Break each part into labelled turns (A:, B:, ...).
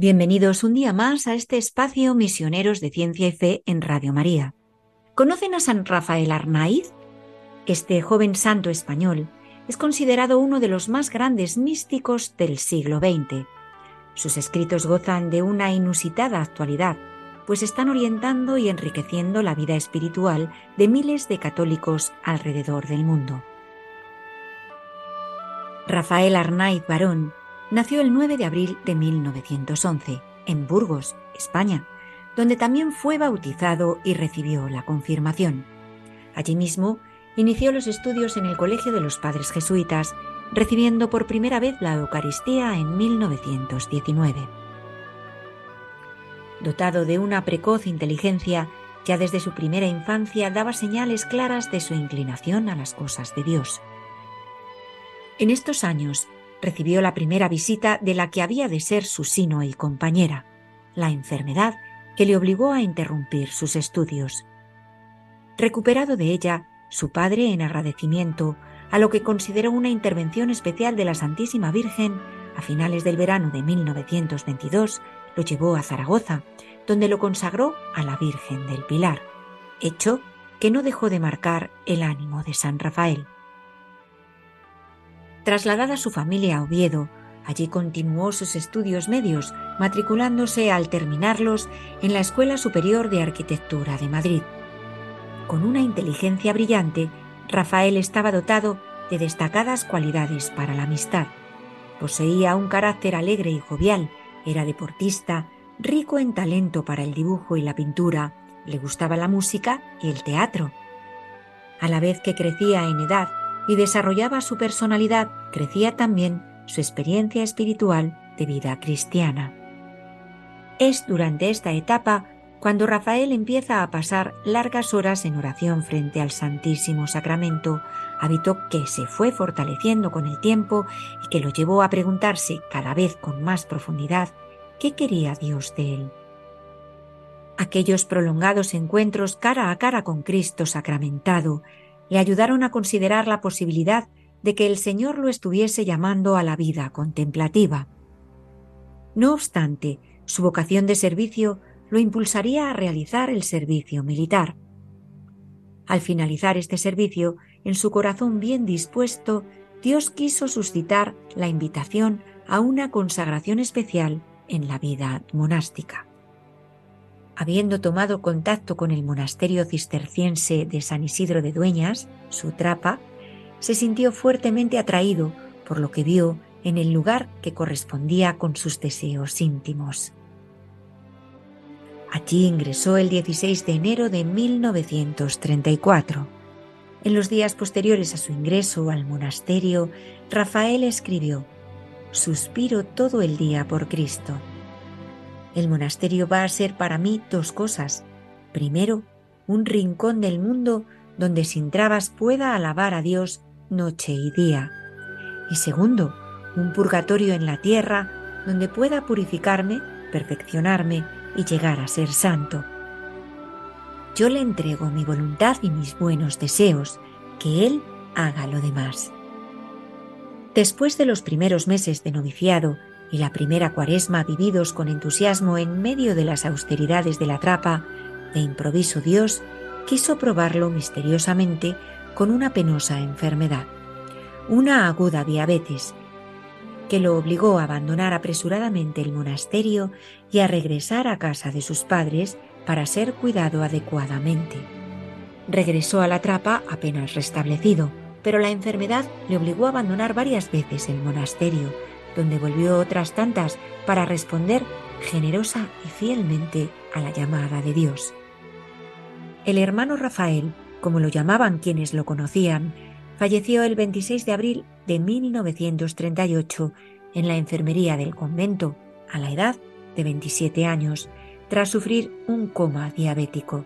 A: Bienvenidos un día más a este espacio Misioneros de Ciencia y Fe en Radio María. ¿Conocen a San Rafael Arnaiz? Este joven santo español es considerado uno de los más grandes místicos del siglo XX. Sus escritos gozan de una inusitada actualidad, pues están orientando y enriqueciendo la vida espiritual de miles de católicos alrededor del mundo. Rafael Arnaiz Barón nació el 9 de abril de 1911 en Burgos, España, donde también fue bautizado y recibió la confirmación. Allí mismo inició los estudios en el Colegio de los Padres Jesuitas, recibiendo por primera vez la Eucaristía en 1919. Dotado de una precoz inteligencia, ya desde su primera infancia daba señales claras de su inclinación a las cosas de Dios. En estos años recibió la primera visita de la que había de ser su sino y compañera, la enfermedad que le obligó a interrumpir sus estudios. Recuperado de ella, su padre, en agradecimiento a lo que consideró una intervención especial de la Santísima Virgen, a finales del verano de 1922, lo llevó a Zaragoza, donde lo consagró a la Virgen del Pilar, hecho que no dejó de marcar el ánimo de San Rafael. Trasladada su familia a Oviedo, allí continuó sus estudios medios, matriculándose al terminarlos en la Escuela Superior de Arquitectura de Madrid. Con una inteligencia brillante, Rafael estaba dotado de destacadas cualidades para la amistad. Poseía un carácter alegre y jovial, era deportista, rico en talento para el dibujo y la pintura, le gustaba la música y el teatro. A la vez que crecía en edad y desarrollaba su personalidad, crecía también su experiencia espiritual de vida cristiana. Es durante esta etapa cuando Rafael empieza a pasar largas horas en oración frente al Santísimo Sacramento, hábito que se fue fortaleciendo con el tiempo y que lo llevó a preguntarse cada vez con más profundidad qué quería Dios de él. Aquellos prolongados encuentros cara a cara con Cristo sacramentado le ayudaron a considerar la posibilidad de que el Señor lo estuviese llamando a la vida contemplativa. No obstante, su vocación de servicio lo impulsaría a realizar el servicio militar. Al finalizar este servicio, en su corazón bien dispuesto, Dios quiso suscitar la invitación a una consagración especial en la vida monástica. Habiendo tomado contacto con el monasterio cisterciense de San Isidro de Dueñas, su trapa, se sintió fuertemente atraído por lo que vio en el lugar que correspondía con sus deseos íntimos. Allí ingresó el 16 de enero de 1934. En los días posteriores a su ingreso al monasterio, Rafael escribió, Suspiro todo el día por Cristo. El monasterio va a ser para mí dos cosas. Primero, un rincón del mundo donde sin trabas pueda alabar a Dios noche y día. Y segundo, un purgatorio en la tierra donde pueda purificarme, perfeccionarme y llegar a ser santo. Yo le entrego mi voluntad y mis buenos deseos, que Él haga lo demás. Después de los primeros meses de noviciado y la primera cuaresma vividos con entusiasmo en medio de las austeridades de la trapa, de improviso Dios quiso probarlo misteriosamente con una penosa enfermedad, una aguda diabetes, que lo obligó a abandonar apresuradamente el monasterio y a regresar a casa de sus padres para ser cuidado adecuadamente. Regresó a la trapa apenas restablecido, pero la enfermedad le obligó a abandonar varias veces el monasterio, donde volvió otras tantas para responder generosa y fielmente a la llamada de Dios. El hermano Rafael, como lo llamaban quienes lo conocían, falleció el 26 de abril de 1938 en la enfermería del convento, a la edad de 27 años, tras sufrir un coma diabético.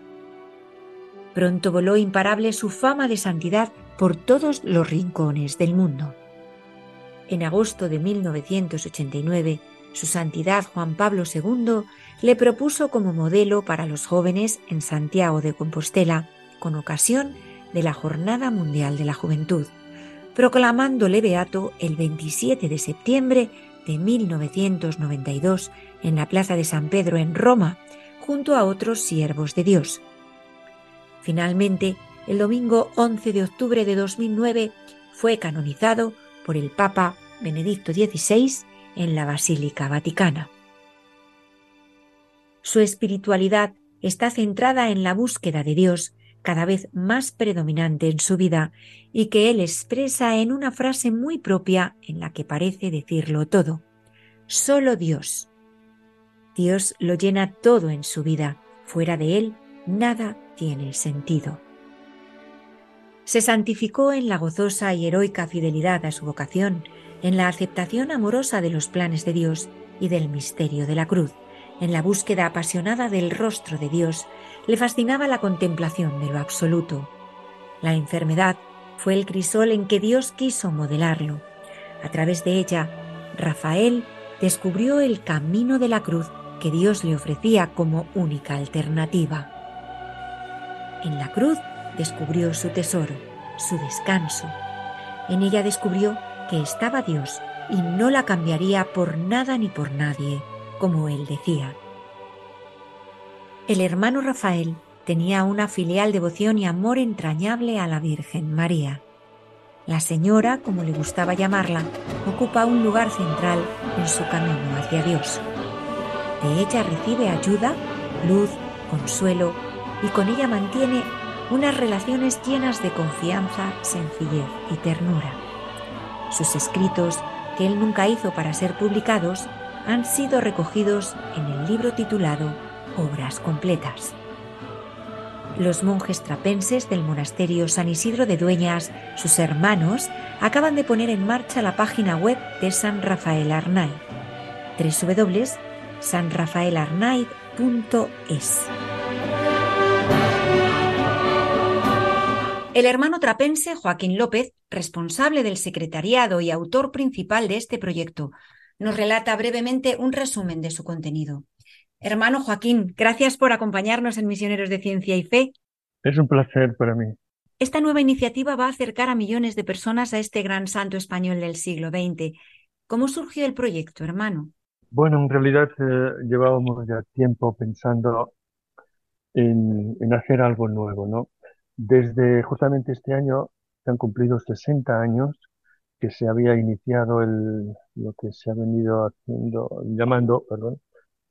A: Pronto voló imparable su fama de santidad por todos los rincones del mundo. En agosto de 1989, su santidad Juan Pablo II le propuso como modelo para los jóvenes en Santiago de Compostela, con ocasión de la Jornada Mundial de la Juventud, proclamándole beato el 27 de septiembre de 1992 en la Plaza de San Pedro en Roma, junto a otros siervos de Dios. Finalmente, el domingo 11 de octubre de 2009 fue canonizado por el Papa Benedicto XVI en la Basílica Vaticana. Su espiritualidad está centrada en la búsqueda de Dios cada vez más predominante en su vida y que él expresa en una frase muy propia en la que parece decirlo todo. Solo Dios. Dios lo llena todo en su vida. Fuera de él, nada tiene sentido. Se santificó en la gozosa y heroica fidelidad a su vocación, en la aceptación amorosa de los planes de Dios y del misterio de la cruz, en la búsqueda apasionada del rostro de Dios, le fascinaba la contemplación de lo absoluto. La enfermedad fue el crisol en que Dios quiso modelarlo. A través de ella, Rafael descubrió el camino de la cruz que Dios le ofrecía como única alternativa. En la cruz descubrió su tesoro, su descanso. En ella descubrió que estaba Dios y no la cambiaría por nada ni por nadie, como él decía. El hermano Rafael tenía una filial devoción y amor entrañable a la Virgen María. La señora, como le gustaba llamarla, ocupa un lugar central en su camino hacia Dios. De ella recibe ayuda, luz, consuelo y con ella mantiene unas relaciones llenas de confianza, sencillez y ternura. Sus escritos, que él nunca hizo para ser publicados, han sido recogidos en el libro titulado Obras completas. Los monjes trapenses del monasterio San Isidro de Dueñas, sus hermanos, acaban de poner en marcha la página web de San Rafael Arnaiz, www.sanrafaelarnaiz.es. El hermano trapense Joaquín López, responsable del secretariado y autor principal de este proyecto, nos relata brevemente un resumen de su contenido. Hermano Joaquín, gracias por acompañarnos en Misioneros de Ciencia y Fe.
B: Es un placer para mí.
A: Esta nueva iniciativa va a acercar a millones de personas a este gran santo español del siglo XX. ¿Cómo surgió el proyecto, hermano?
B: Bueno, en realidad eh, llevábamos ya tiempo pensando en, en hacer algo nuevo, ¿no? Desde justamente este año se han cumplido 60 años que se había iniciado el, lo que se ha venido haciendo, llamando, perdón,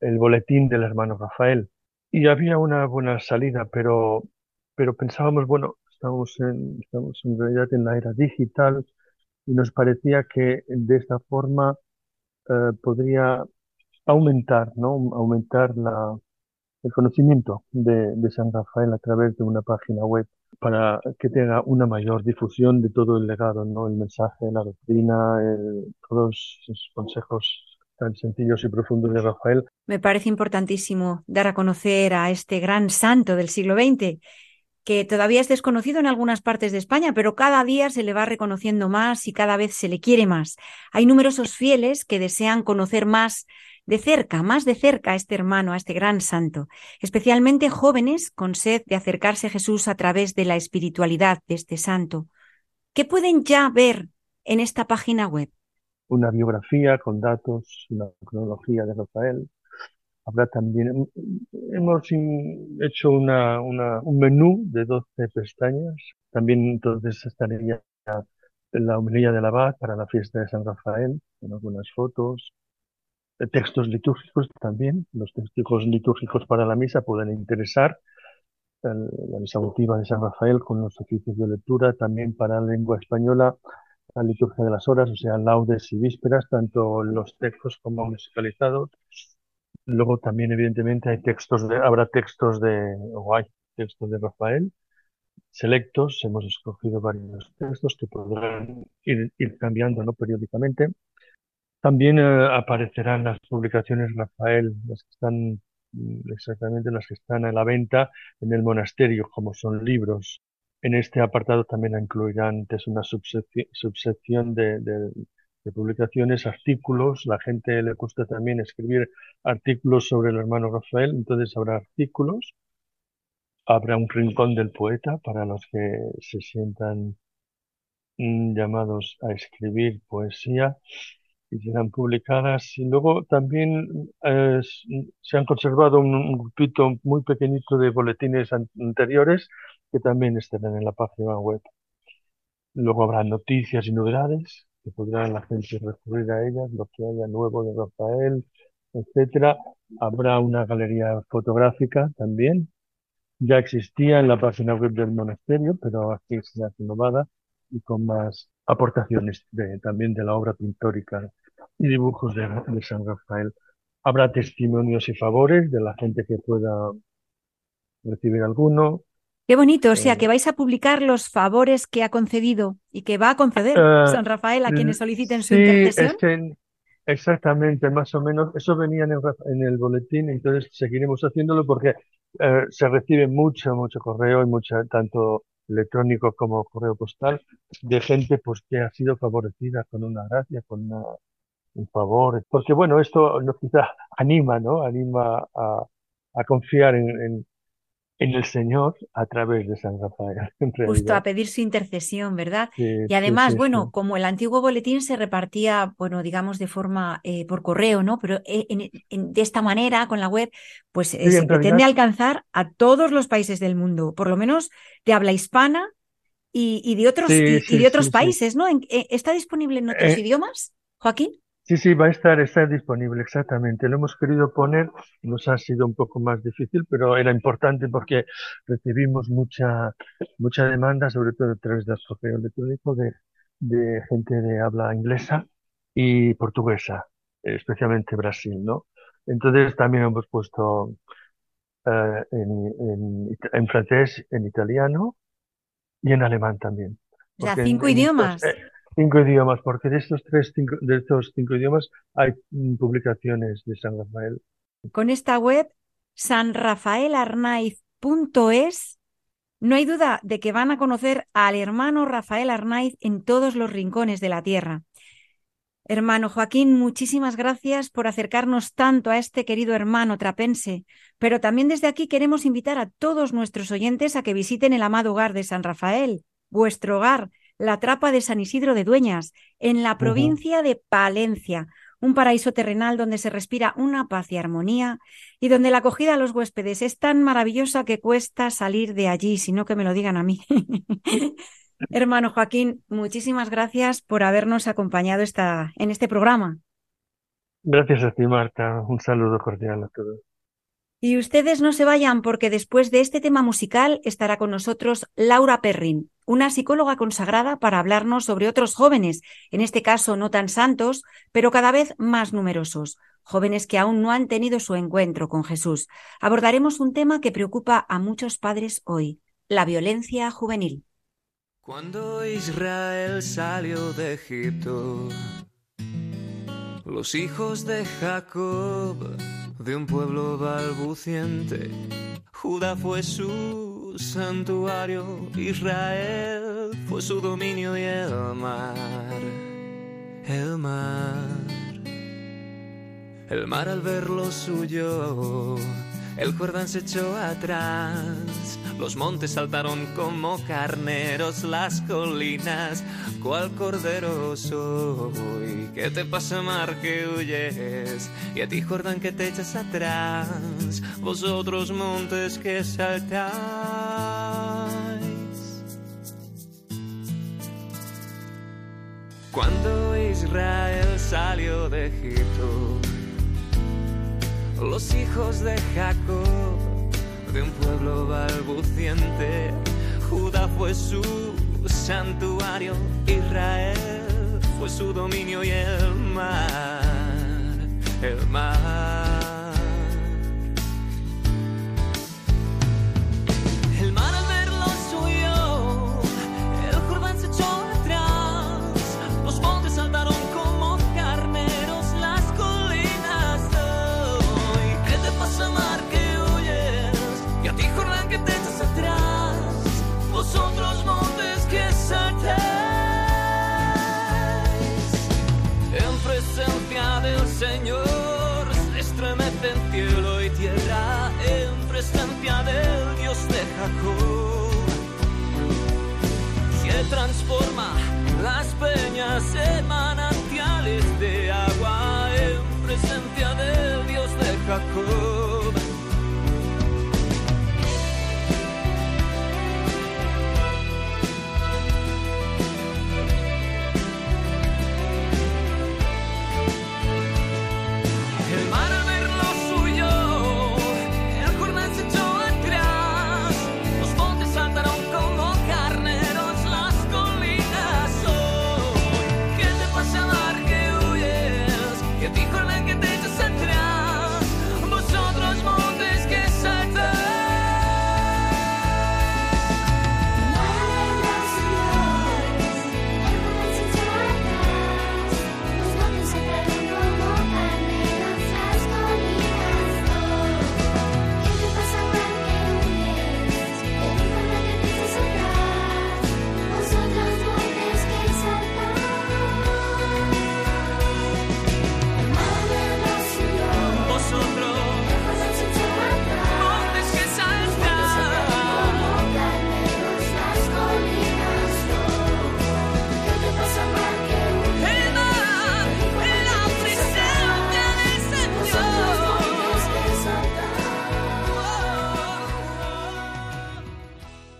B: el boletín del hermano Rafael. Y había una buena salida, pero, pero pensábamos, bueno, estamos en, estamos en realidad en la era digital y nos parecía que de esta forma eh, podría aumentar, ¿no? Aumentar la, el conocimiento de, de, San Rafael a través de una página web para que tenga una mayor difusión de todo el legado, ¿no? El mensaje, la doctrina, todos esos consejos tan sencillos y profundos de Rafael.
A: Me parece importantísimo dar a conocer a este gran santo del siglo XX, que todavía es desconocido en algunas partes de España, pero cada día se le va reconociendo más y cada vez se le quiere más. Hay numerosos fieles que desean conocer más de cerca, más de cerca a este hermano, a este gran santo, especialmente jóvenes con sed de acercarse a Jesús a través de la espiritualidad de este santo. ¿Qué pueden ya ver en esta página web?
B: Una biografía con datos, una cronología de Rafael. Habrá también, hemos hecho una, un menú de 12 pestañas. También entonces estaría la homilía de la abad para la fiesta de San Rafael, con algunas fotos, textos litúrgicos también. Los textos litúrgicos para la misa pueden interesar. la misa votiva de San Rafael con los oficios de lectura, también para la lengua española, la liturgia de las horas, o sea, laudes y vísperas, tanto los textos como musicalizados. Luego también, evidentemente, hay textos de, habrá textos de, o hay textos de Rafael, selectos, hemos escogido varios textos que podrán ir, cambiando ¿no? periódicamente. También eh, aparecerán las publicaciones Rafael, las que están mm, exactamente las que están a la venta en el monasterio, como son libros. En este apartado también incluirán antes una subsección, de, de publicaciones, artículos. La gente le gusta también escribir artículos sobre el hermano Rafael, entonces habrá artículos Habrá un rincón del poeta para los que se sientan mm, llamados a escribir poesía y serán publicadas. Y luego también se han conservado un, grupito muy pequeñito de boletines anteriores que también estarán en la página web. Luego habrá noticias y novedades que podrá la gente recurrir a ellas, lo que haya nuevo de Rafael, etcétera. Habrá una galería fotográfica también ya existía en la página web del monasterio, pero aquí se ha renovada y con más aportaciones de, también de la obra pictórica y dibujos de, San Rafael. Habrá testimonios y favores de la gente que pueda recibir alguno.
A: Qué bonito, o sea, que vais a publicar los favores que ha concedido y que va a conceder eh, San Rafael a quienes soliciten su intercesión.
B: exactamente, más o menos. Eso venía en el, en el boletín, entonces seguiremos haciéndolo porque eh, se recibe mucho, mucho correo y mucho, tanto electrónico como correo postal, de gente pues que ha sido favorecida con una gracia, con un favor. Porque bueno, esto nos quizá anima, ¿no? Anima a, a confiar en, en el Señor a través de San Rafael.
A: Justo a pedir su intercesión, ¿verdad? y además, bueno, como el antiguo boletín se repartía, bueno, digamos de forma eh, por correo, ¿no? Pero eh, de esta manera, con la web, pues eh, se pretende alcanzar a todos los países del mundo, por lo menos de habla hispana y, de otros, y, de otros países, ¿no? ¿Está disponible en otros idiomas, Joaquín?
B: Sí, sí, va a estar, está disponible, exactamente. Lo hemos querido poner, nos ha sido un poco más difícil, pero era importante porque recibimos mucha, mucha demanda, sobre todo a través del correo electrónico, de, de gente de habla inglesa y portuguesa, especialmente Brasil, ¿no? Entonces también hemos puesto eh, en, en, francés, en italiano y en alemán también.
A: O sea, cinco idiomas. Eh,
B: Cinco idiomas, porque de estos tres cinco, de estos cinco idiomas hay mm, publicaciones de San Rafael.
A: Con esta web, sanrafaelarnaiz.es, no hay duda de que van a conocer al hermano Rafael Arnaiz en todos los rincones de la tierra. Hermano Joaquín, muchísimas gracias por acercarnos tanto a este querido hermano trapense, pero también desde aquí queremos invitar a todos nuestros oyentes a que visiten el amado hogar de San Rafael, vuestro hogar, la Trapa de San Isidro de Dueñas, en la provincia de Palencia, un paraíso terrenal donde se respira una paz y armonía y donde la acogida a los huéspedes es tan maravillosa que cuesta salir de allí, sino que me lo digan a mí. Hermano Joaquín, muchísimas gracias por habernos acompañado esta, en este programa.
B: Gracias a ti, Marta. Un saludo cordial a todos.
A: Y ustedes no se vayan porque después de este tema musical estará con nosotros Laura Perrin, una psicóloga consagrada para hablarnos sobre otros jóvenes, en este caso no tan santos, pero cada vez más numerosos, jóvenes que aún no han tenido su encuentro con Jesús. Abordaremos un tema que preocupa a muchos padres hoy, la violencia juvenil.
C: Cuando Israel salió de Egipto, los hijos de Jacob de un pueblo balbuciente. Judá fue su santuario, Israel fue su dominio y el mar, el mar, el mar al ver lo suyo el Jordán se echó atrás, los montes saltaron como carneros, las colinas, cual cordero soy. ¿Qué te pasa, mar, que huyes? Y a ti, Jordán, que te echas atrás, vosotros montes que saltáis. Cuando Israel salió de Egipto, los hijos de Jacob, de un pueblo balbuciente. Judá fue su santuario, Israel fue su dominio y el mar, el mar.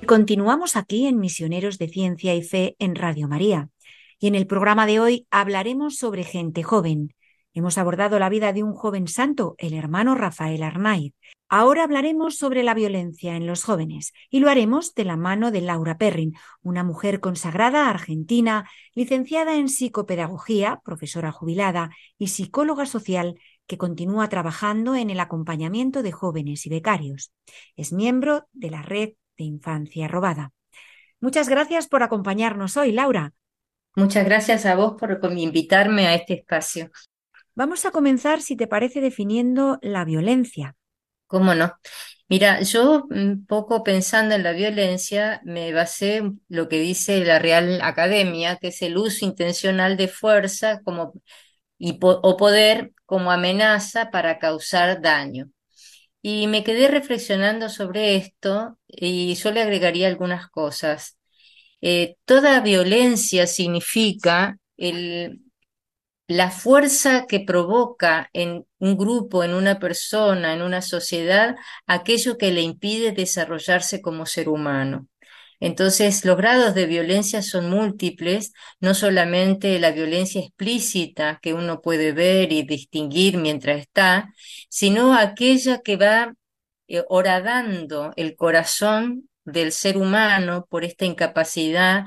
A: Continuamos aquí en Misioneros de Ciencia y Fe en Radio María. Y en el programa de hoy hablaremos sobre gente joven. Hemos abordado la vida de un joven santo, el hermano Rafael Arnaiz. Ahora hablaremos sobre la violencia en los jóvenes y lo haremos de la mano de Laura Perrin, una mujer consagrada argentina, licenciada en psicopedagogía, profesora jubilada y psicóloga social que continúa trabajando en el acompañamiento de jóvenes y becarios. Es miembro de la Red de Infancia Robada. Muchas gracias por acompañarnos hoy, Laura.
D: Muchas gracias a vos por invitarme a este espacio.
A: Vamos a comenzar, si te parece, definiendo la violencia.
D: ¿Cómo no? Mira, yo un poco pensando en la violencia, me basé en lo que dice la Real Academia, que es el uso intencional de fuerza como, y po- o poder como amenaza para causar daño. Y me quedé reflexionando sobre esto y yo le agregaría algunas cosas. Eh, toda violencia significa la fuerza que provoca en un grupo, en una persona, en una sociedad, aquello que le impide desarrollarse como ser humano. Entonces, los grados de violencia son múltiples, no solamente la violencia explícita que uno puede ver y distinguir mientras está, sino aquella que va eh, horadando el corazón del ser humano por esta incapacidad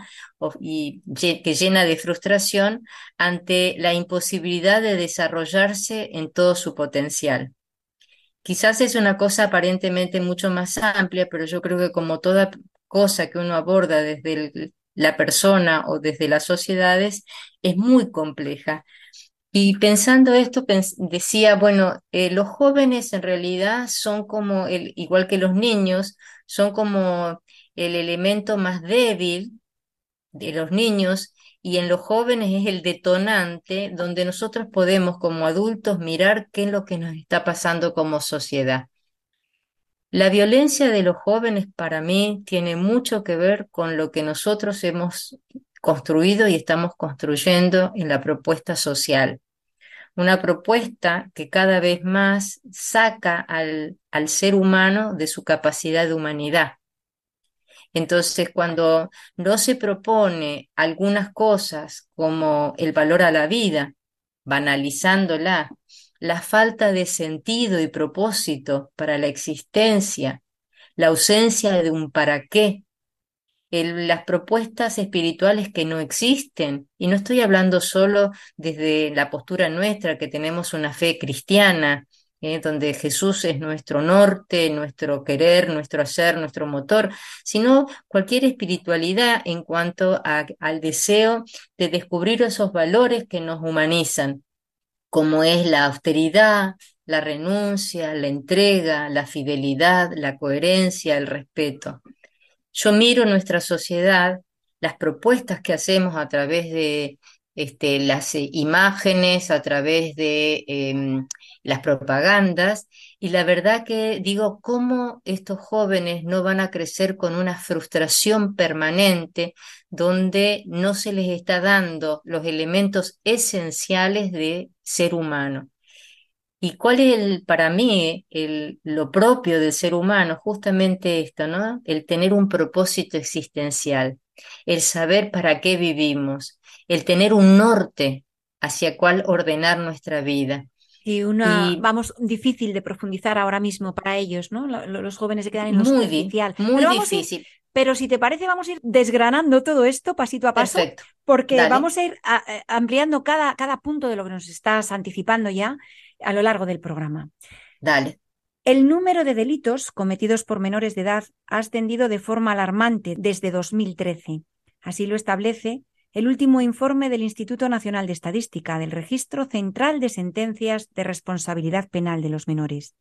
D: y que llena de frustración ante la imposibilidad de desarrollarse en todo su potencial. Quizás es una cosa aparentemente mucho más amplia, pero yo creo que como toda cosa que uno aborda desde la persona o desde las sociedades, es muy compleja. Y pensando esto, decía, bueno, eh, los jóvenes en realidad son como, el, igual que los niños, son como el elemento más débil de los niños y en los jóvenes es el detonante donde nosotros podemos como adultos mirar qué es lo que nos está pasando como sociedad. La violencia de los jóvenes para mí tiene mucho que ver con lo que nosotros hemos construido y estamos construyendo en la propuesta social. Una propuesta que cada vez más saca al, al ser humano de su capacidad de humanidad. Entonces, cuando no se propone algunas cosas como el valor a la vida, banalizándola, la falta de sentido y propósito para la existencia, la ausencia de un para qué, las propuestas espirituales que no existen, y no estoy hablando solo desde la postura nuestra, que tenemos una fe cristiana, eh, donde Jesús es nuestro norte, nuestro querer, nuestro hacer, nuestro motor, sino cualquier espiritualidad en cuanto al deseo de descubrir esos valores que nos humanizan, como es la austeridad, la renuncia, la entrega, la fidelidad, la coherencia, el respeto. Yo miro nuestra sociedad, las propuestas que hacemos a través de este, las eh, imágenes, a través de em, las propagandas, y la verdad que digo, ¿cómo estos jóvenes no van a crecer con una frustración permanente donde no se les está dando los elementos esenciales de ser humano? ¿Y cuál es el, para mí el, lo propio del ser humano? Justamente esto, ¿no? El tener un propósito existencial, el saber para qué vivimos, el tener un norte hacia cuál ordenar nuestra vida.
A: Y una, vamos, difícil de profundizar ahora mismo para ellos, ¿no? Los jóvenes se quedan en lo muy.
D: Muy difícil.
A: Pero si te parece, vamos a ir desgranando todo esto pasito a paso, porque vamos a ir ampliando cada, cada punto de lo que nos estás anticipando ya a lo largo del programa.
D: Dale.
A: El número de delitos cometidos por menores de edad ha ascendido de forma alarmante desde 2013. Así lo establece el último informe del Instituto Nacional de Estadística del Registro Central de Sentencias de Responsabilidad Penal de los Menores.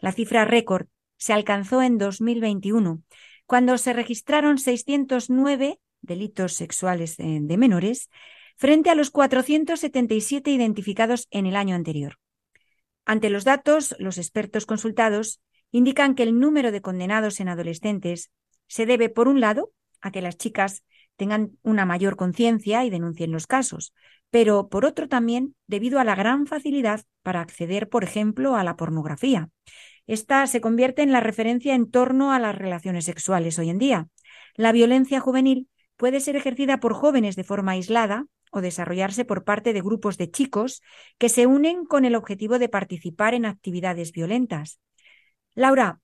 A: La cifra récord se alcanzó en 2021, cuando se registraron 609 delitos sexuales de menores frente a los 477 identificados en el año anterior. Ante los datos, los expertos consultados indican que el número de condenados en adolescentes se debe, por un lado, a que las chicas tengan una mayor conciencia y denuncien los casos, pero por otro también debido a la gran facilidad para acceder, por ejemplo, a la pornografía. Esta se convierte en la referencia en torno a las relaciones sexuales hoy en día. La violencia juvenil puede ser ejercida por jóvenes de forma aislada o desarrollarse por parte de grupos de chicos que se unen con el objetivo de participar en actividades violentas. Laura,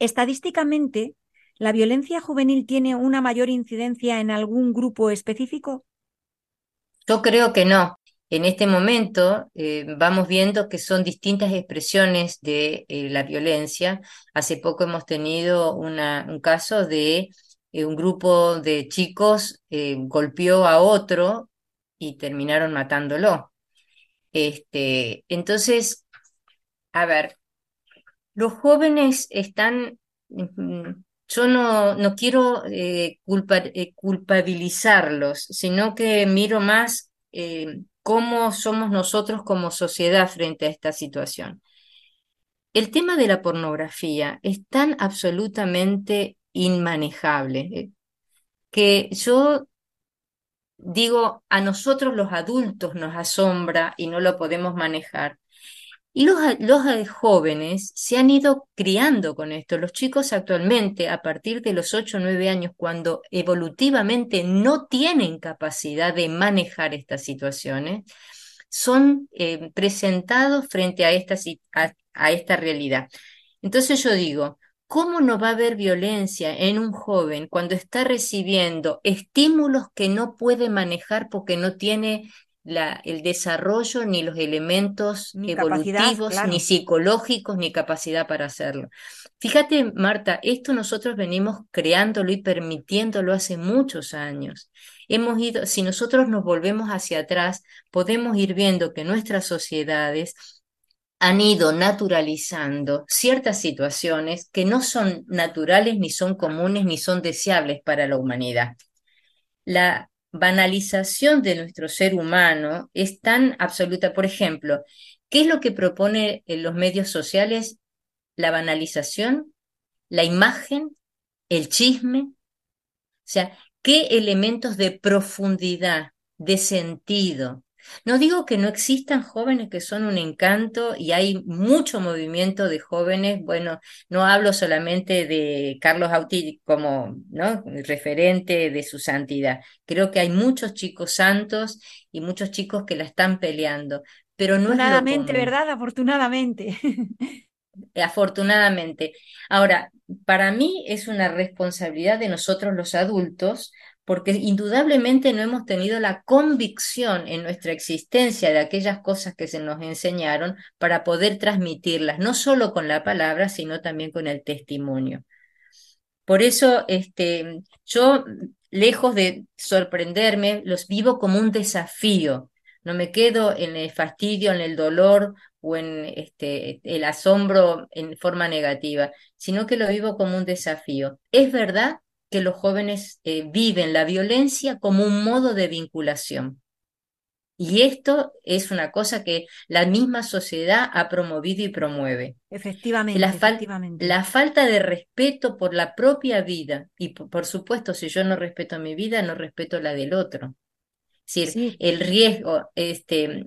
A: estadísticamente, ¿la violencia juvenil tiene una mayor incidencia en algún grupo específico?
D: Yo creo que no. En este momento eh, vamos viendo que son distintas expresiones de eh, la violencia. Hace poco hemos tenido un caso de eh, un grupo de chicos golpeó a otro y terminaron matándolo. Este, entonces, a ver, los jóvenes están, yo no, no quiero culpabilizarlos, sino que miro más cómo somos nosotros como sociedad frente a esta situación. El tema de la pornografía es tan absolutamente inmanejable, eh, que yo digo, a nosotros los adultos nos asombra y no lo podemos manejar. Y los, los jóvenes se han ido criando con esto. Los chicos actualmente, a partir de los 8 o 9 años, cuando evolutivamente no tienen capacidad de manejar estas situaciones, son eh, presentados frente a esta, a esta realidad. Entonces yo digo, ¿Cómo no va a haber violencia en un joven cuando está recibiendo estímulos que no puede manejar porque no tiene la, el desarrollo ni los elementos evolutivos, ni psicológicos, ni capacidad para hacerlo? Fíjate, Marta, esto nosotros venimos creándolo y permitiéndolo hace muchos años. Hemos ido, si nosotros nos volvemos hacia atrás, podemos ir viendo que nuestras sociedades han ido naturalizando ciertas situaciones que no son naturales, ni son comunes, ni son deseables para la humanidad. La banalización de nuestro ser humano es tan absoluta. Por ejemplo, ¿qué es lo que propone en los medios sociales? La banalización, la imagen, el chisme. O sea, ¿qué elementos de profundidad, de sentido, no digo que no existan jóvenes que son un encanto y hay mucho movimiento de jóvenes. Bueno, no hablo solamente de Carlos Auti como ¿no? referente de su santidad. Creo que hay muchos chicos santos y muchos chicos que la están peleando. Pero no
A: Afortunadamente, ¿verdad? Afortunadamente.
D: Afortunadamente. Ahora, para mí es una responsabilidad de nosotros los adultos porque indudablemente no hemos tenido la convicción en nuestra existencia de aquellas cosas que se nos enseñaron para poder transmitirlas, no solo con la palabra, sino también con el testimonio. Por eso, este, yo, lejos de sorprenderme, los vivo como un desafío. No me quedo en el fastidio, en el dolor o en este, el asombro en forma negativa, sino que lo vivo como un desafío. Es verdad que los jóvenes eh, viven la violencia como un modo de vinculación. Y esto es una cosa que la misma sociedad ha promovido y promueve.
A: Efectivamente,
D: La, fal-
A: efectivamente.
D: la falta de respeto por la propia vida. Y por, por supuesto, si yo no respeto mi vida, no respeto la del otro. Es decir,
A: Sí,
D: el riesgo, este,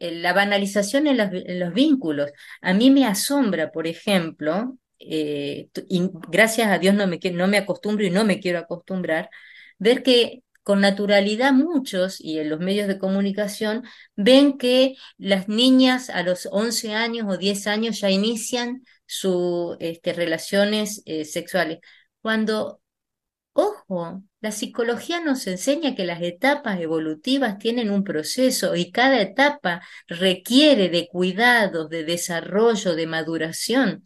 D: la banalización en los vínculos. A mí me asombra, por ejemplo, eh, y gracias a Dios no me, no me acostumbro y no me quiero acostumbrar, ver que con naturalidad muchos y en los medios de comunicación ven que las niñas a los 11 años o 10 años ya inician sus este, relaciones eh, sexuales, cuando Ojo, la psicología nos enseña que las etapas evolutivas tienen un proceso y cada etapa requiere de cuidados, de desarrollo, de maduración.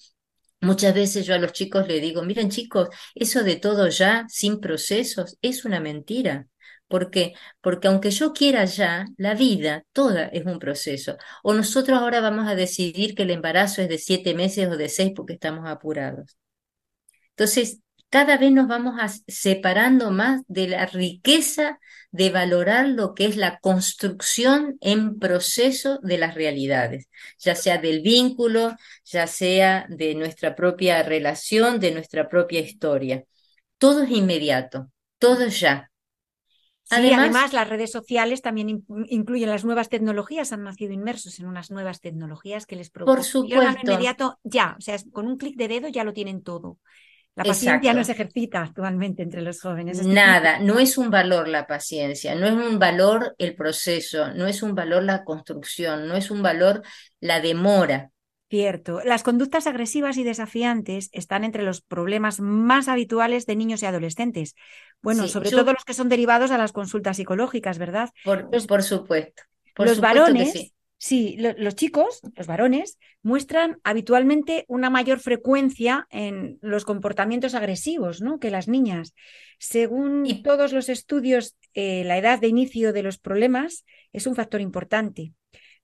D: Muchas veces yo a los chicos les digo, miren chicos, eso de todo ya, sin procesos, es una mentira. Porque aunque yo quiera ya, la vida toda es un proceso. O nosotros ahora vamos a decidir que el embarazo es de siete meses o de seis porque estamos apurados. Entonces, cada vez nos vamos a- separando más de la riqueza de valorar lo que es la construcción en proceso de las realidades, ya sea del vínculo, ya sea de nuestra propia relación, de nuestra propia historia. Todo es inmediato, todo es ya.
A: sí,
D: Además,
A: además las redes sociales también in- incluyen las nuevas tecnologías, han nacido inmersos en unas nuevas tecnologías que les
D: por
A: proporcionan lo
D: supuesto,
A: inmediato ya, o sea, con un clic de dedo ya lo tienen todo. La paciencia no se ejercita actualmente entre los jóvenes, es.
D: Nada, no es un valor la paciencia, no es un valor el proceso, no es un valor la construcción, no es un valor la demora.
A: Cierto. Las conductas agresivas y desafiantes están entre los problemas más habituales de niños y adolescentes. Bueno,
D: Sí,
A: sobre
D: yo,
A: todo los que son derivados a las consultas psicológicas, ¿verdad?
D: por,
A: Los,
D: por supuesto, por
A: los
D: supuesto
A: varones,
D: sí.
A: Sí, lo- los chicos, los varones, muestran habitualmente una mayor frecuencia en los comportamientos agresivos, ¿no? que las niñas. Según todos los estudios, eh, la edad de inicio de los problemas es un factor importante.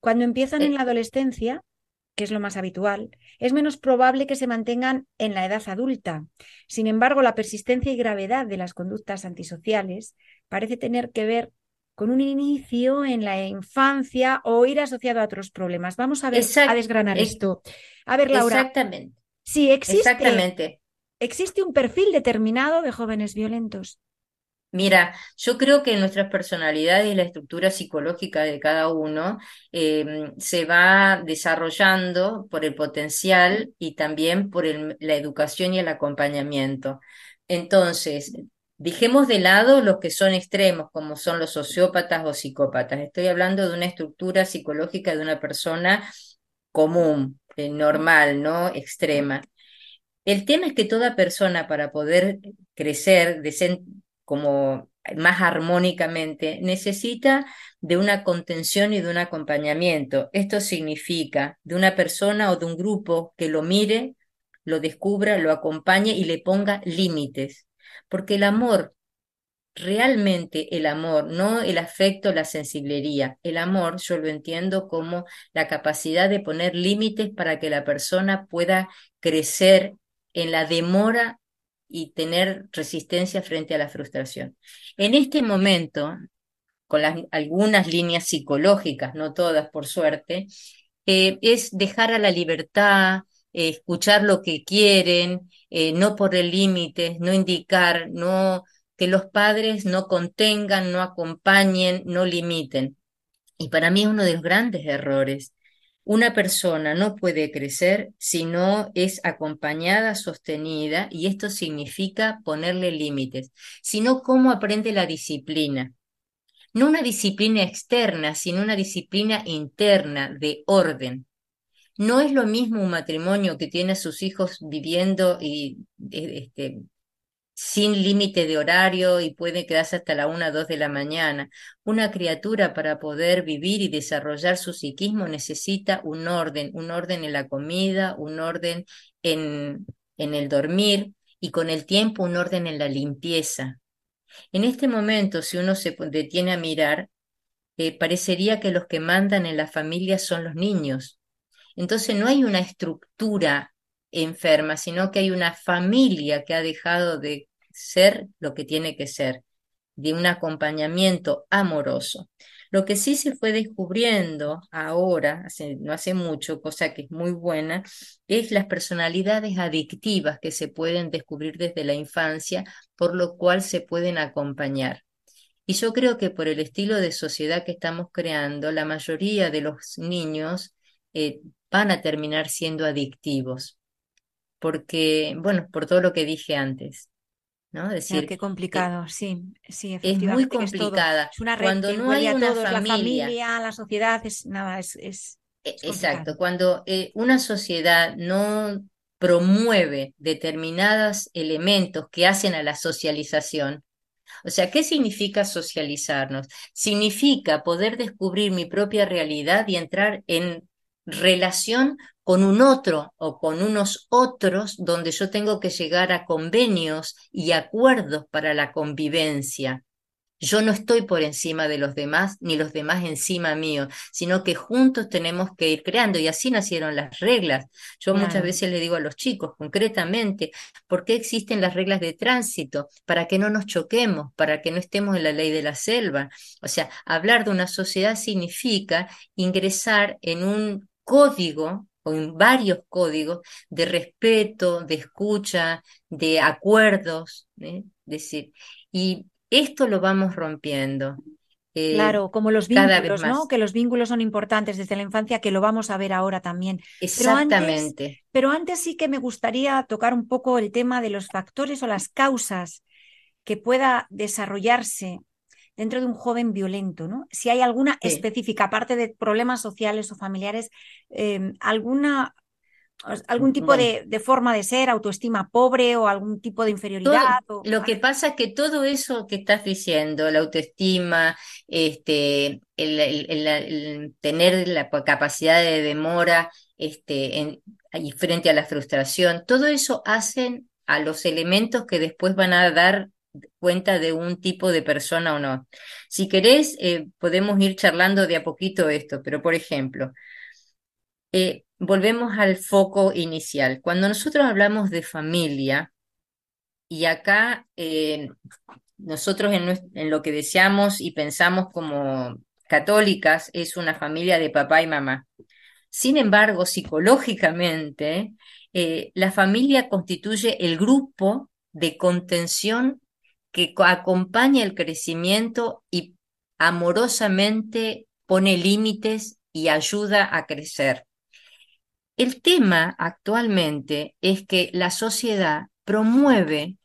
A: Cuando empiezan en
D: eh,
A: la adolescencia, que es lo más habitual, es menos probable que se mantengan en la edad adulta. Sin embargo, la persistencia y gravedad de las conductas antisociales parece tener que ver con un inicio en la infancia o ir asociado a otros problemas. Vamos a ver, a desgranar
D: ex-
A: esto. A ver, Laura,
D: exactamente,
A: si existe,
D: exactamente.
A: existe un perfil determinado de jóvenes violentos.
D: Mira, yo creo que nuestras personalidades y la estructura psicológica de cada uno eh, se va desarrollando por el potencial y también por el- la educación y el acompañamiento. Entonces, dejemos de lado los que son extremos, como son los sociópatas o psicópatas. Estoy hablando de una estructura psicológica de una persona común, eh, normal, no extrema. El tema es que toda persona para poder crecer como más armónicamente necesita de una contención y de un acompañamiento. Esto significa de una persona o de un grupo que lo mire, lo descubra, lo acompañe y le ponga límites. Porque el amor, realmente el amor, no el afecto, la sensiblería. El amor yo lo entiendo como la capacidad de poner límites para que la persona pueda crecer en la demora y tener resistencia frente a la frustración. En este momento, con las, algunas líneas psicológicas, no todas por suerte, eh, es dejar a la libertad, eh, escuchar lo que quieren, eh, no poner límites, no indicar, no que los padres no contengan, no acompañen, no limiten. Y para mí es uno de los grandes errores. Una persona no puede crecer si no es acompañada, sostenida, y esto significa ponerle límites, sino cómo aprende la disciplina. No una disciplina externa, sino una disciplina interna de orden. No es lo mismo un matrimonio que tiene a sus hijos viviendo y este, sin límite de horario y puede quedarse hasta la una, dos de la mañana. Una criatura para poder vivir y desarrollar su psiquismo necesita un orden, un orden en la comida, un orden en, en el dormir y con el tiempo un orden en la limpieza. En este momento, si uno se detiene a mirar, eh, parecería que los que mandan en la familia son los niños. Entonces no hay una estructura enferma, sino que hay una familia que ha dejado de ser lo que tiene que ser. de un acompañamiento amoroso. Lo que sí se fue descubriendo ahora, no hace mucho, cosa que es muy buena, es las personalidades adictivas que se pueden descubrir desde la infancia, por lo cual se pueden acompañar. Y yo creo que por el estilo de sociedad que estamos creando, la mayoría de los niños eh, van a terminar siendo adictivos, porque, bueno, por todo lo que dije antes. ¿no?
A: decir, qué complicado, sí, sí,
D: es muy complicada.
A: Es, una red Cuando no hay una familia, la familia, la sociedad, es nada, es, es,
D: e, Exacto, cuando eh, una sociedad no promueve determinados elementos que hacen a la socialización, o sea, ¿qué significa socializarnos? Significa poder descubrir mi propia realidad y entrar en relación con un otro o con unos otros donde yo tengo que llegar a convenios y acuerdos para la convivencia. Yo no estoy por encima de los demás, ni los demás encima mío, sino que juntos tenemos que ir creando y así nacieron las reglas. Yo muchas veces le digo a los chicos concretamente, ¿por qué existen las reglas de tránsito? Para que no nos choquemos, para que no estemos en la ley de la selva. O sea, hablar de una sociedad significa ingresar en un código o en varios códigos de respeto, de escucha, de acuerdos, ¿eh? decir, y esto lo vamos rompiendo.
A: Eh, claro, como los vínculos, ¿no? Que los vínculos son importantes desde la infancia, que lo vamos a ver ahora también.
D: Exactamente.
A: Pero antes, sí que me gustaría tocar un poco el tema de los factores o las causas que pueda desarrollarse dentro de un joven violento, ¿no? Si hay alguna específica, aparte de problemas sociales o familiares, em, alguna algún tipo de, forma de ser, autoestima pobre o algún tipo de inferioridad.
D: Lo que pasa es que todo eso que estás diciendo, la autoestima, este, el, tener la capacidad de demora este, y frente a la frustración, todo eso hacen a los elementos que después van a dar cuenta de un tipo de persona o no. Si querés, eh, podemos ir charlando de a poquito esto, pero por ejemplo, eh, volvemos al foco inicial. Cuando nosotros hablamos de familia, y acá eh, nosotros en, lo que deseamos y pensamos como católicas es una familia de papá y mamá. Sin embargo, psicológicamente, la familia constituye el grupo de contención que acompaña el crecimiento y amorosamente pone límites y ayuda a crecer. El tema actualmente es que la sociedad promueve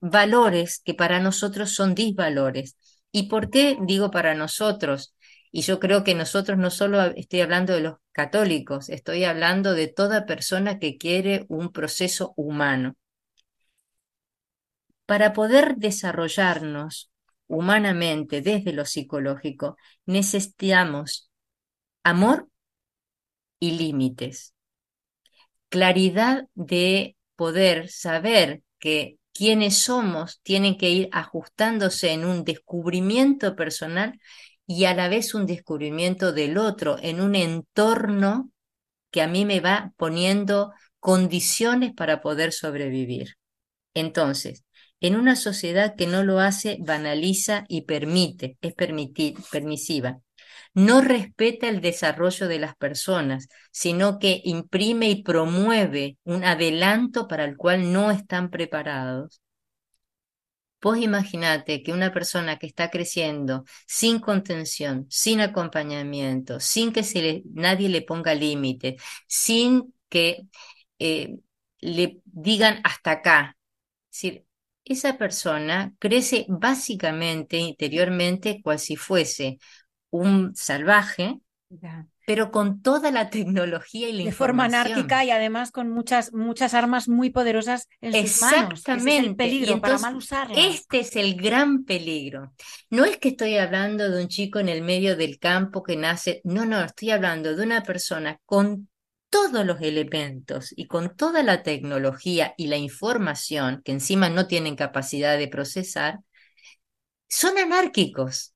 D: valores que para nosotros son disvalores. ¿Y por qué digo para nosotros? Y yo creo que nosotros no solo estoy hablando de los católicos, estoy hablando de toda persona que quiere un proceso humano. Para poder desarrollarnos humanamente desde lo psicológico, necesitamos amor y límites. Claridad de poder saber que quienes somos tienen que ir ajustándose en un descubrimiento personal y a la vez un descubrimiento del otro, en un entorno que a mí me va poniendo condiciones para poder sobrevivir. Entonces, en una sociedad que no lo hace, banaliza y permite, es permisiva. No respeta el desarrollo de las personas, sino que imprime y promueve un adelanto para el cual no están preparados. Vos imaginate que una persona que está creciendo sin contención, sin acompañamiento, sin que nadie le ponga límite, sin que eh, le digan hasta acá, es esa persona crece básicamente interiormente cual si fuese un salvaje, pero con toda la tecnología y la
A: De forma anárquica y además con muchas, muchas armas muy poderosas en sus manos.
D: Exactamente. es el
A: peligro para mal usarlas.
D: Este es el gran peligro. No es que estoy hablando de un chico en el medio del campo que nace, no, no, estoy hablando de una persona con todos los elementos y con toda la tecnología y la información que encima no tienen capacidad de procesar, son anárquicos.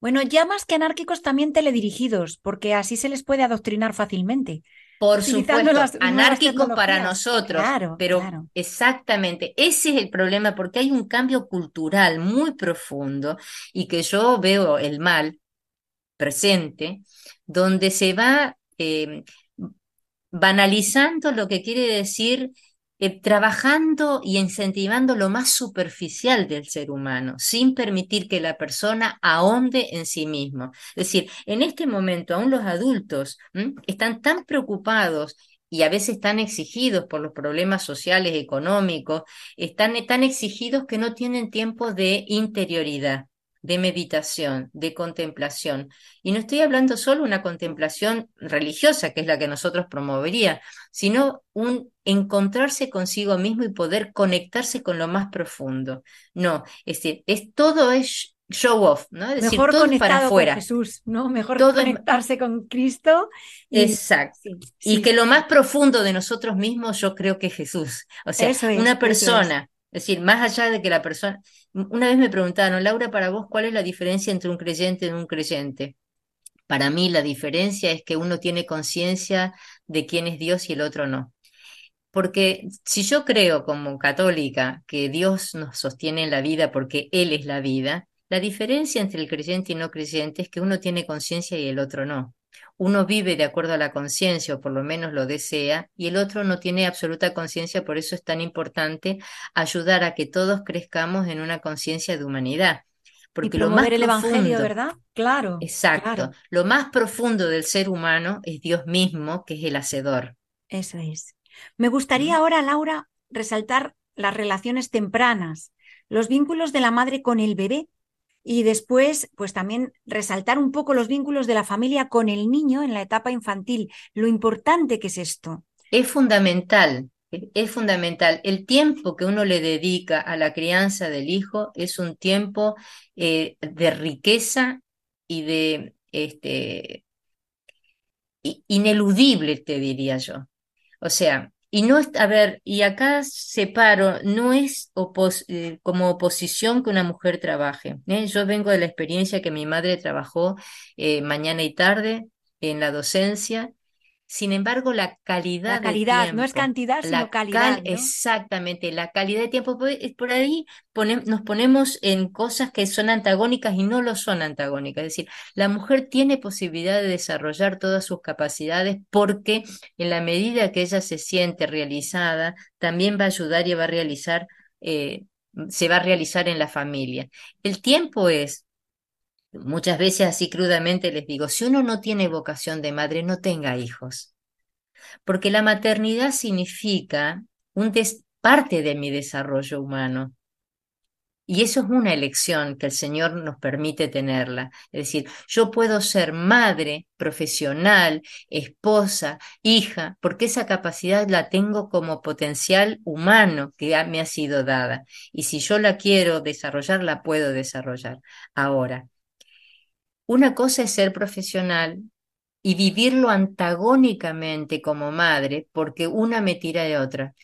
A: Bueno, ya más que anárquicos también teledirigidos, porque así se les puede adoctrinar fácilmente.
D: Por supuesto, anárquico para nosotros, pero exactamente, ese es el problema porque hay un cambio cultural muy profundo y que yo veo el mal presente, donde se va eh, banalizando lo que quiere decir eh, trabajando y incentivando lo más superficial del ser humano, sin permitir que la persona ahonde en sí mismo. Es decir, en este momento aún los adultos están tan preocupados y a veces tan exigidos por los problemas sociales, económicos, están tan exigidos que no tienen tiempo de interioridad de meditación, de contemplación. Y no estoy hablando solo de una contemplación religiosa, que es la que nosotros promovería, sino un encontrarse consigo mismo y poder conectarse con lo más profundo. No, es decir, es todo es show off, ¿no? Es
A: Mejor
D: decir, todo para afuera.
A: Jesús, ¿no? Mejor conectarse con Cristo.
D: Exacto. y que lo más profundo de nosotros mismos yo creo que es Jesús. O sea, una persona, es decir, más allá de que la persona, una vez me preguntaron, Laura, para vos, ¿cuál es la diferencia entre un creyente y un creyente? Para mí la diferencia es que uno tiene conciencia de quién es Dios y el otro no. Porque si yo creo como católica que Dios nos sostiene en la vida porque Él es la vida, la diferencia entre el creyente y no creyente es que uno tiene conciencia y el otro no uno vive de acuerdo a la conciencia o por lo menos lo desea y el otro no tiene absoluta conciencia, por eso es tan importante ayudar a que todos crezcamos en una conciencia de humanidad.
A: Porque lo más el Evangelio, ¿verdad? Claro.
D: Exacto. Lo más profundo del ser humano es Dios mismo, que es el hacedor.
A: Eso es. Me gustaría ahora, Laura, resaltar las relaciones tempranas, los vínculos de la madre con el bebé y después, pues también resaltar un poco los vínculos de la familia con el niño en la etapa infantil, lo importante que es esto.
D: Es fundamental, es fundamental. El tiempo que uno le dedica a la crianza del hijo es un tiempo eh, de riqueza y de este, ineludible, te diría yo. O sea, y no, a ver, y acá separo, no es eh, como oposición que una mujer trabaje. ¿eh? Yo vengo de la experiencia que mi madre trabajó eh, mañana y tarde en la docencia sin embargo, la calidad.
A: La calidad, no es cantidad, sino calidad.
D: Exactamente, la calidad de tiempo. Pues, por ahí nos ponemos en cosas que son antagónicas y no lo son antagónicas. Es decir, la mujer tiene posibilidad de desarrollar todas sus capacidades porque en la medida que ella se siente realizada, también va a ayudar y va a realizar, eh, se va a realizar en la familia. El tiempo es Muchas veces así crudamente les digo, si uno no tiene vocación de madre, no tenga hijos, porque la maternidad significa un parte de mi desarrollo humano. Y eso es una elección que el Señor nos permite tenerla. Es decir, yo puedo ser madre, profesional, esposa, hija, porque esa capacidad la tengo como potencial humano que me ha sido dada. Y si yo la quiero desarrollar, la puedo desarrollar. Ahora, una cosa es ser profesional y vivirlo antagónicamente como madre, porque una me tira de otra.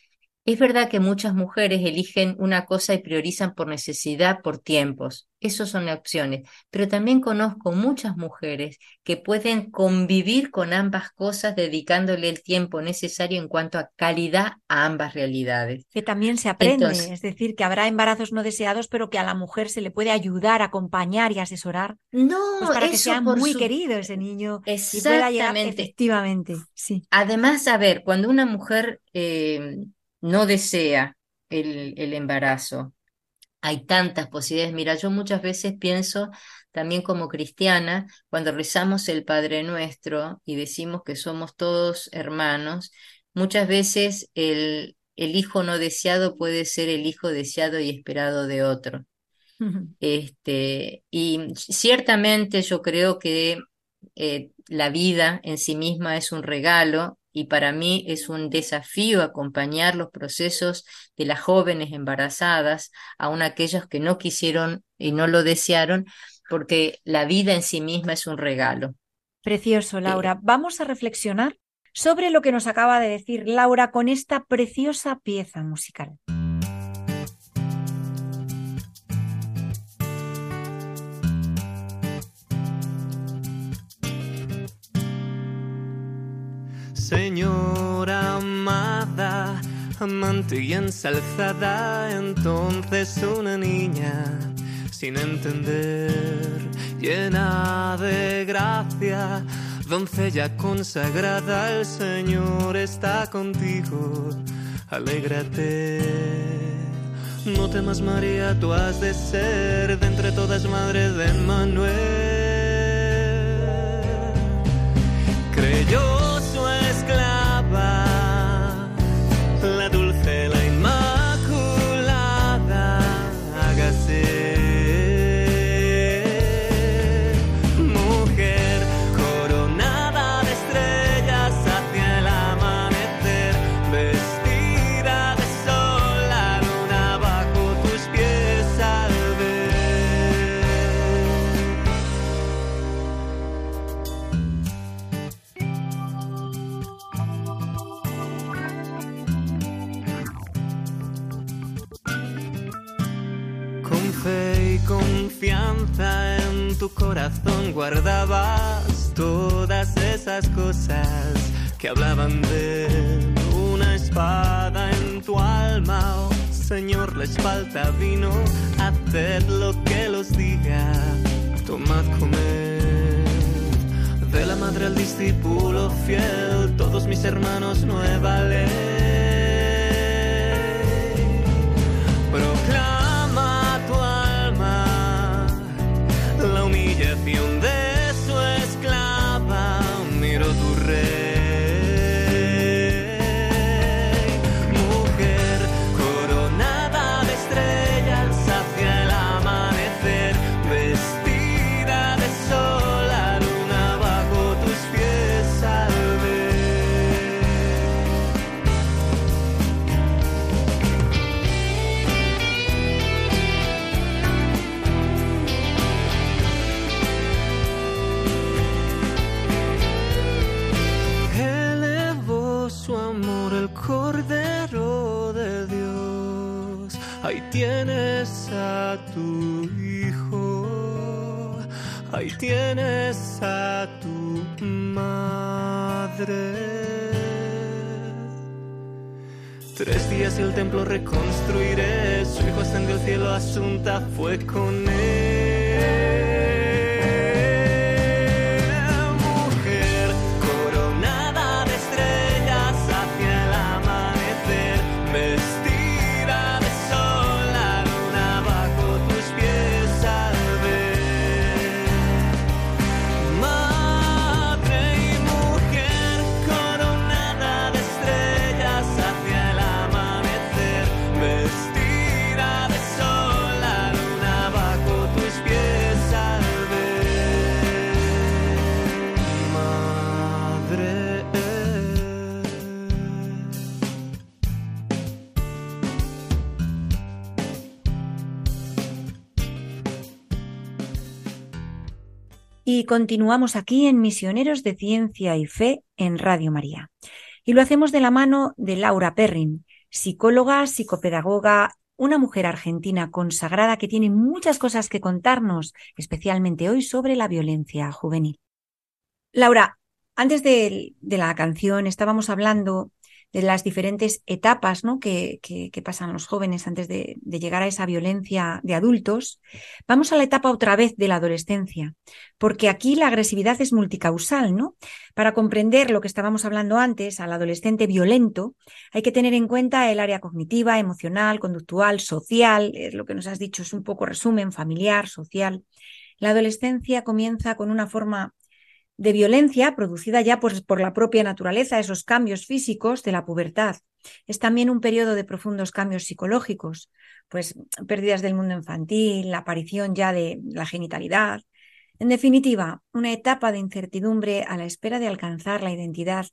D: Es verdad que muchas mujeres eligen una cosa y priorizan por necesidad, por tiempos. Esas son opciones. Pero también conozco muchas mujeres que pueden convivir con ambas cosas dedicándole el tiempo necesario en cuanto a calidad a ambas realidades.
A: Que también se aprende, es decir, que habrá embarazos no deseados, pero que a la mujer se le puede ayudar, acompañar y asesorar.
D: No,
A: pues para que sea muy querido ese niño y pueda llegar efectivamente. Sí.
D: Además, a ver, cuando una mujer eh, no desea el, el embarazo. Hay tantas posibilidades. Mira, yo muchas veces pienso también como cristiana, cuando rezamos el Padre Nuestro y decimos que somos todos hermanos, muchas veces el, el hijo no deseado puede ser el hijo deseado y esperado de otro. Este, y ciertamente yo creo que eh, la vida en sí misma es un regalo y para mí es un desafío acompañar los procesos de las jóvenes embarazadas, aun aquellos que no quisieron y no lo desearon, porque la vida en sí misma es un regalo.
A: Precioso, eh, Laura. Vamos a reflexionar sobre lo que nos acaba de decir Laura con esta preciosa pieza musical.
C: Señora amada, amante y ensalzada, entonces una niña sin entender, llena de gracia, doncella consagrada, el Señor está contigo, alégrate. No temas María, tú has de ser de entre todas madres de Manuel. Corazón guardabas todas esas cosas que hablaban de una espada en tu alma. Oh, Señor, les falta vino, haced lo que los diga, tomad, comer. De la madre al discípulo fiel, todos mis hermanos nueva ley. Y
A: continuamos aquí en Misioneros de Ciencia y Fe en Radio María. Y lo hacemos de la mano de Laura Perrin, psicóloga, psicopedagoga, una mujer argentina consagrada que tiene muchas cosas que contarnos, especialmente hoy sobre la violencia juvenil. Laura, antes de, la canción estábamos hablando de las diferentes etapas que, pasan los jóvenes antes de, de, llegar a esa violencia de adultos, vamos a la etapa otra vez de la adolescencia, porque aquí la agresividad es multicausal, ¿no? Para comprender lo que estábamos hablando antes, al adolescente violento, hay que tener en cuenta el área cognitiva, emocional, conductual, social, es lo que nos has dicho, es un poco resumen, familiar, social. La adolescencia comienza con una forma de violencia producida ya por, por, la propia naturaleza, esos cambios físicos de la pubertad. Es también un periodo de profundos cambios psicológicos, pues pérdidas del mundo infantil, la aparición ya de la genitalidad. En definitiva, una etapa de incertidumbre a la espera de alcanzar la identidad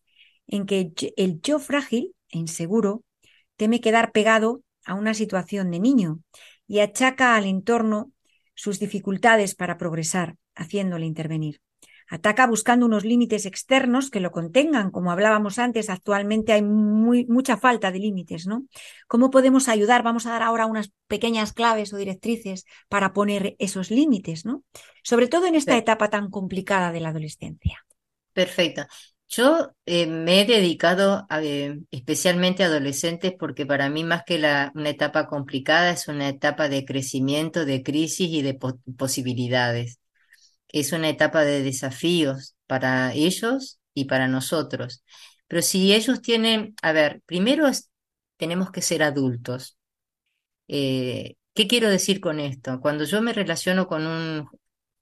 A: en que el yo frágil e inseguro teme quedar pegado a una situación de niño y achaca al entorno sus dificultades para progresar, haciéndole intervenir. Ataca buscando unos límites externos que lo contengan. Como hablábamos antes, actualmente hay muy, mucha falta de límites, ¿no? ¿Cómo podemos ayudar? Vamos a dar ahora unas pequeñas claves o directrices para poner esos límites, ¿no? Sobre todo en esta etapa tan complicada de la adolescencia.
D: Perfecto. Yo eh, me he dedicado a, eh, especialmente a adolescentes porque para mí más que la, una etapa complicada es una etapa de crecimiento, de crisis y de po- posibilidades. Es una etapa de desafíos para ellos y para nosotros. Pero si ellos tienen, a ver, primero tenemos que ser adultos. Eh, ¿qué quiero decir con esto? Cuando yo me relaciono con un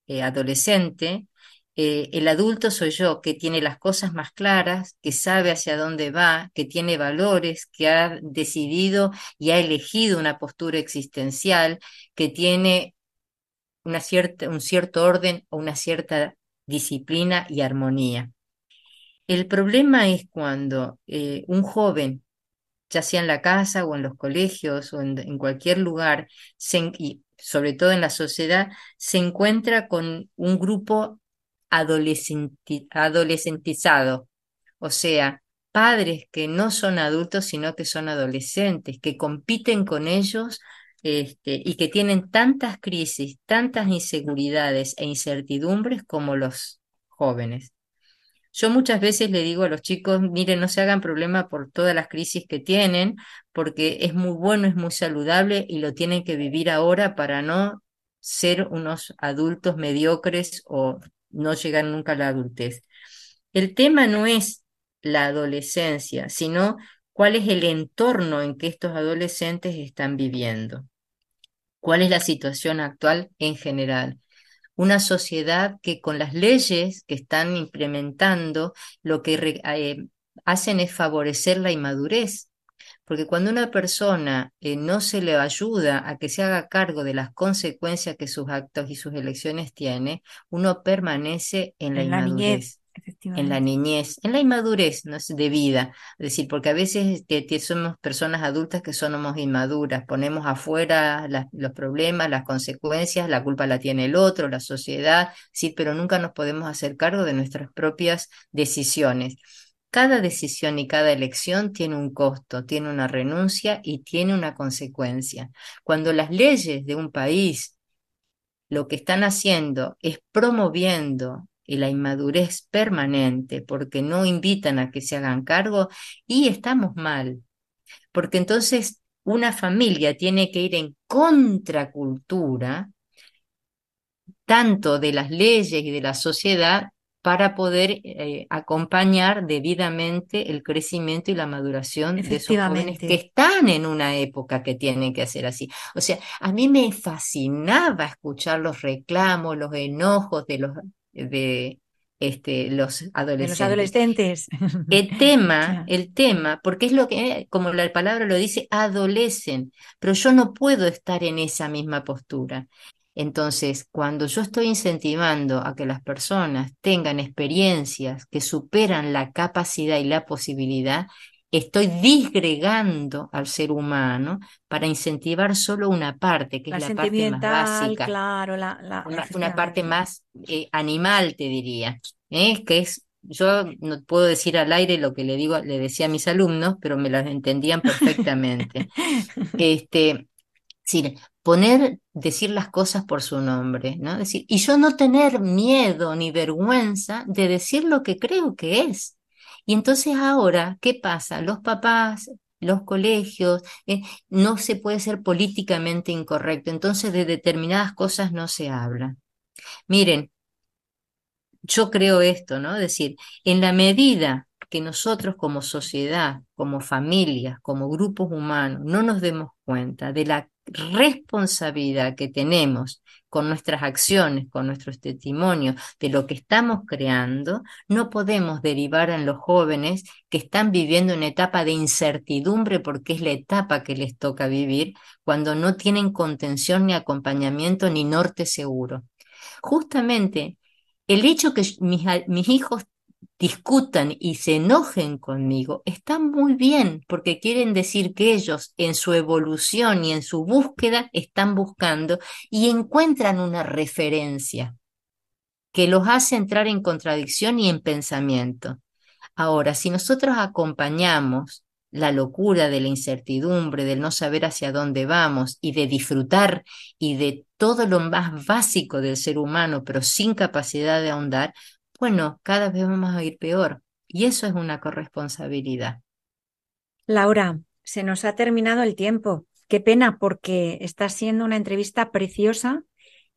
D: eh, adolescente, eh, el adulto soy yo, que tiene las cosas más claras, que sabe hacia dónde va, que tiene valores, que ha decidido y ha elegido una postura existencial, que tiene una cierta, un cierto orden o una cierta disciplina y armonía. El problema es cuando eh, un joven ya sea en la casa o en los colegios o en, cualquier lugar, se y sobre todo en la sociedad, se encuentra con un grupo adolescenti- adolescentizado, o sea, padres que no son adultos, sino que son adolescentes, que compiten con ellos. Este, y que tienen tantas crisis, tantas inseguridades e incertidumbres como los jóvenes. Yo muchas veces le digo a los chicos, miren, no se hagan problema por todas las crisis que tienen, porque es muy bueno, es muy saludable y lo tienen que vivir ahora para no ser unos adultos mediocres o no llegar nunca a la adultez. El tema no es la adolescencia, sino cuál es el entorno en que estos adolescentes están viviendo, cuál es la situación actual en general una sociedad que con las leyes que están implementando lo que re- eh, hacen es favorecer la inmadurez. Porque cuando una persona eh, no se le ayuda a que se haga cargo de las consecuencias que sus actos y sus elecciones tiene, uno permanece en la
A: En la niñez,
D: inmadurez en la niñez, en la inmadurez, no de vida. Es decir, porque a veces que somos personas adultas que somos inmaduras, ponemos afuera los problemas, las consecuencias, la culpa la tiene el otro, la sociedad, sí, pero nunca nos podemos hacer cargo de nuestras propias decisiones. Cada decisión y cada elección tiene un costo, tiene una renuncia y tiene una consecuencia. Cuando las leyes de un país lo que están haciendo es promoviendo la inmadurez permanente porque no invitan a que se hagan cargo y estamos mal, porque entonces una familia tiene que ir en contracultura tanto de las leyes y de la sociedad para poder eh, acompañar debidamente el crecimiento y la maduración de esos jóvenes que están en una época que tienen que hacer así. O sea, a mí me fascinaba escuchar los reclamos, los enojos de los, de, este, los
A: De los
D: adolescentes.
A: adolescentes.
D: El tema, el tema, porque es lo que, como la palabra lo dice, adolecen, pero yo no puedo estar en esa misma postura. Entonces, cuando yo estoy incentivando a que las personas tengan experiencias que superan la capacidad y la posibilidad, estoy disgregando al ser humano para incentivar solo una parte, que
A: La
D: es la parte más básica
A: claro, la, la,
D: una, una parte más eh, animal, te diría, ¿eh? Que es, yo no puedo decir al aire lo que le digo, le decía a mis alumnos, pero me las entendían perfectamente. Este, decir, poner, decir las cosas por su nombre, ¿no? Decir, y yo no tener miedo ni vergüenza de decir lo que creo que es. Y entonces ahora, ¿qué pasa? Los papás, los colegios, eh, no se puede ser políticamente incorrecto, entonces de determinadas cosas no se habla. Miren, yo creo esto, ¿no? Es decir, en la medida que nosotros como sociedad, como familias, como grupos humanos, no nos demos cuenta de la responsabilidad que tenemos con nuestras acciones, con nuestros testimonios, de lo que estamos creando, no podemos derivar en los jóvenes que están viviendo una etapa de incertidumbre porque es la etapa que les toca vivir cuando no tienen contención ni acompañamiento ni norte seguro. Justamente el hecho que mis, mis hijos discutan y se enojen conmigo está muy bien porque quieren decir que ellos en su evolución y en su búsqueda están buscando y encuentran una referencia que los hace entrar en contradicción y en pensamiento. Ahora, si nosotros acompañamos la locura de la incertidumbre, del no saber hacia dónde vamos y de disfrutar y de todo lo más básico del ser humano, pero sin capacidad de ahondar, bueno, cada vez vamos a ir peor. Y eso es una corresponsabilidad.
A: Laura, se nos ha terminado el tiempo. Qué pena porque está siendo una entrevista preciosa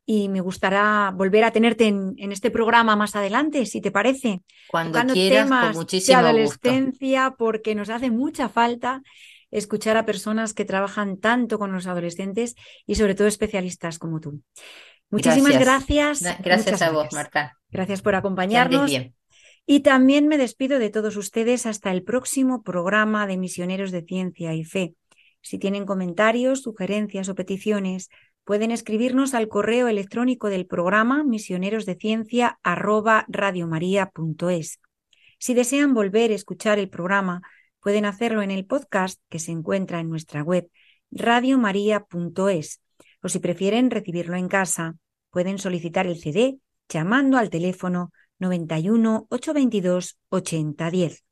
A: y me gustará volver a tenerte en, este programa más adelante, si te parece.
D: Cuando quieras,
A: temas
D: con muchísimo
A: de adolescencia, porque nos hace mucha falta escuchar a personas que trabajan tanto con los adolescentes y sobre todo especialistas como tú. Muchísimas gracias.
D: Gracias, a vos, Marta.
A: Gracias por acompañarnos. Y también me despido de todos ustedes hasta el próximo programa de Misioneros de Ciencia y Fe. Si tienen comentarios, sugerencias o peticiones, pueden escribirnos al correo electrónico del programa misionerosdeciencia@radiomaria.es. Si desean volver a escuchar el programa, pueden hacerlo en el podcast que se encuentra en nuestra web radiomaria.es o si prefieren recibirlo en casa, pueden solicitar el CD llamando al teléfono 91 822 8010.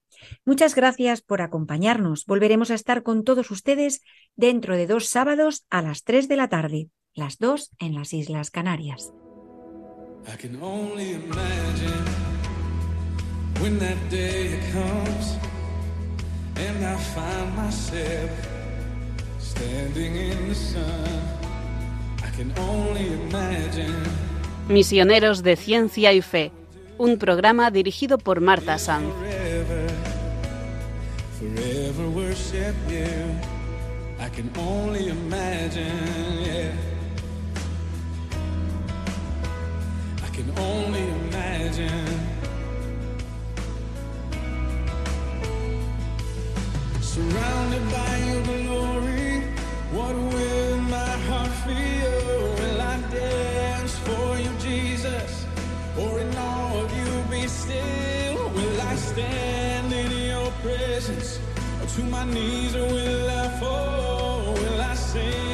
A: Muchas gracias por acompañarnos. Volveremos a estar con todos ustedes dentro de dos sábados a las 3 de la tarde, las dos en las Islas Canarias.
E: Misioneros de Ciencia y Fe, un programa dirigido por Marta Sanz. Can only imagine, to my knees, or will I fall? Will I sing?